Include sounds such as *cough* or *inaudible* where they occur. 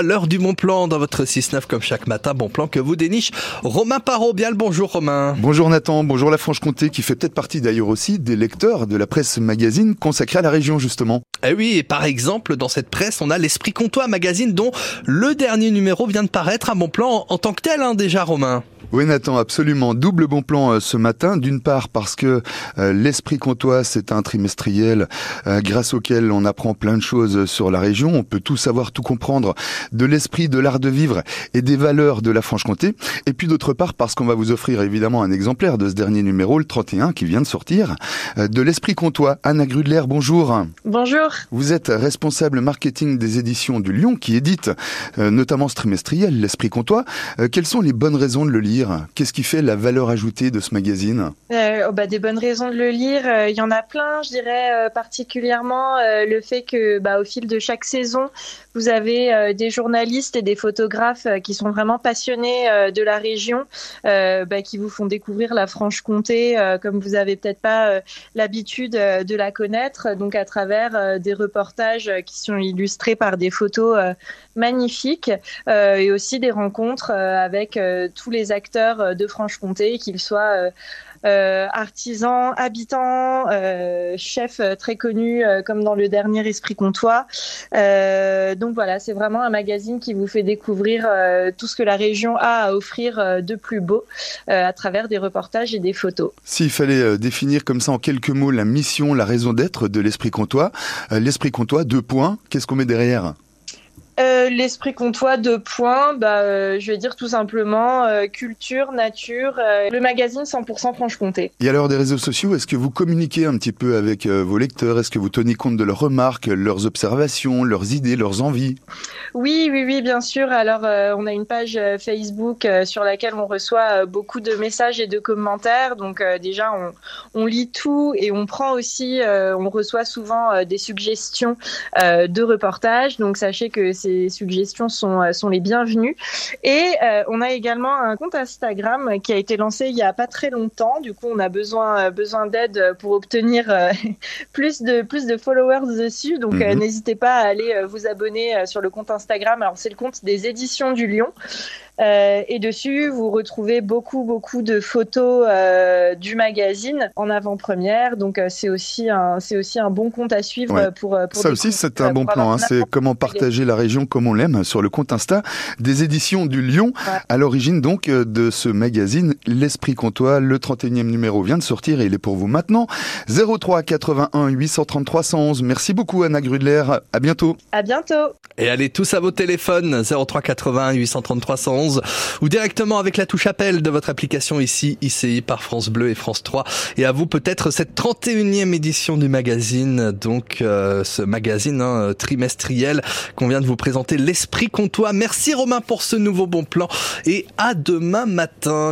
3, l'heure du bon plan dans votre 6-9 comme chaque matin. Bon plan que vous déniche Romain Parot. Bien le bonjour Romain. Bonjour Nathan, bonjour la Franche-Comté qui fait peut-être partie d'ailleurs aussi des lecteurs de la presse magazine consacrée à la région justement. Eh oui, et par exemple, dans cette presse, on a l'Esprit Comtois magazine dont le dernier numéro vient de paraître. Un bon plan en, tant que tel hein, déjà Romain. Oui Nathan, absolument. Double bon plan euh, ce matin. D'une part parce que euh, l'Esprit Comtois, c'est un trimestriel euh, grâce auquel on apprend plein de choses sur la région. On peut tout savoir, tout comprendre de l'esprit, de l'art de vivre et des valeurs de la Franche-Comté. Et puis d'autre part parce qu'on va vous offrir évidemment un exemplaire de ce dernier numéro, le 31, qui vient de sortir, de l'Esprit Comtois. Anna Grudler, bonjour. Bonjour. Vous êtes responsable marketing des éditions du Lyon qui édite notamment ce trimestriel, l'Esprit Comtois. Quelles sont les bonnes raisons de le lire? Qu'est-ce qui fait la valeur ajoutée de ce magazine? Euh, oh, bah, Des bonnes raisons de le lire, euh, il y en a plein. Je dirais euh, particulièrement le fait que bah, au fil de chaque saison, vous avez des journalistes et des photographes qui sont vraiment passionnés de la région, bah, qui vous font découvrir la Franche-Comté comme vous avez peut-être pas l'habitude de la connaître, donc à travers des reportages qui sont illustrés par des photos magnifiques et aussi des rencontres avec tous les acteurs euh, de Franche-Comté, qu'ils soient euh, euh, artisans, habitants, chefs très connus comme dans le dernier Esprit Comtois. donc voilà, c'est vraiment un magazine qui vous fait découvrir tout ce que la région a à offrir de plus beau à travers des reportages et des photos. S'il fallait définir comme ça en quelques mots la mission, la raison d'être de l'Esprit Comtois, l'Esprit Comtois, deux points, qu'est-ce qu'on met derrière? euh, l'esprit comtois de points, bah, euh, je vais dire tout simplement euh, culture, nature, le magazine 100% Franche-Comté. Et l'heure des réseaux sociaux, est-ce que vous communiquez un petit peu avec vos lecteurs? Est-ce que vous tenez compte de leurs remarques, leurs observations, leurs idées, leurs envies? Oui, oui, oui, bien sûr. Alors, on a une page Facebook sur laquelle on reçoit beaucoup de messages et de commentaires. Donc, déjà, on, on, lit tout et on prend aussi, on reçoit souvent des suggestions de reportages. Donc, sachez que c'est ces suggestions sont, euh, sont les bienvenues. Et euh, on a également un compte Instagram qui a été lancé il y a pas très longtemps. Du coup, on a besoin, euh, besoin d'aide pour obtenir *laughs* plus, de, plus de followers dessus. Donc, mhm. n'hésitez pas à aller vous abonner sur le compte Instagram. Alors, c'est le compte des éditions du Lion. Euh, et dessus, vous retrouvez beaucoup, beaucoup de photos euh, du magazine en avant-première. Donc, euh, c'est aussi un, c'est aussi un bon compte à suivre pour, pour, Ça aussi, c'est un bon plan. Hein. C'est comment partager la région comme on l'aime sur le compte Insta des éditions du Lyon. À l'origine donc de ce magazine, l'Esprit Comtois. Le 31e numéro vient de sortir et il est pour vous maintenant. 03 81 833 111. Merci beaucoup Anna Grudler. À bientôt. À bientôt. Et allez tous à vos téléphones 03 81 833 111 ou directement avec la touche appel de votre application ici, ICI par France Bleu et France 3. Et à vous peut-être cette 31e édition du magazine, donc euh, ce magazine hein, trimestriel qu'on vient de vous présenter, l'Esprit Comtois. Merci Romain pour ce nouveau bon plan et à demain matin.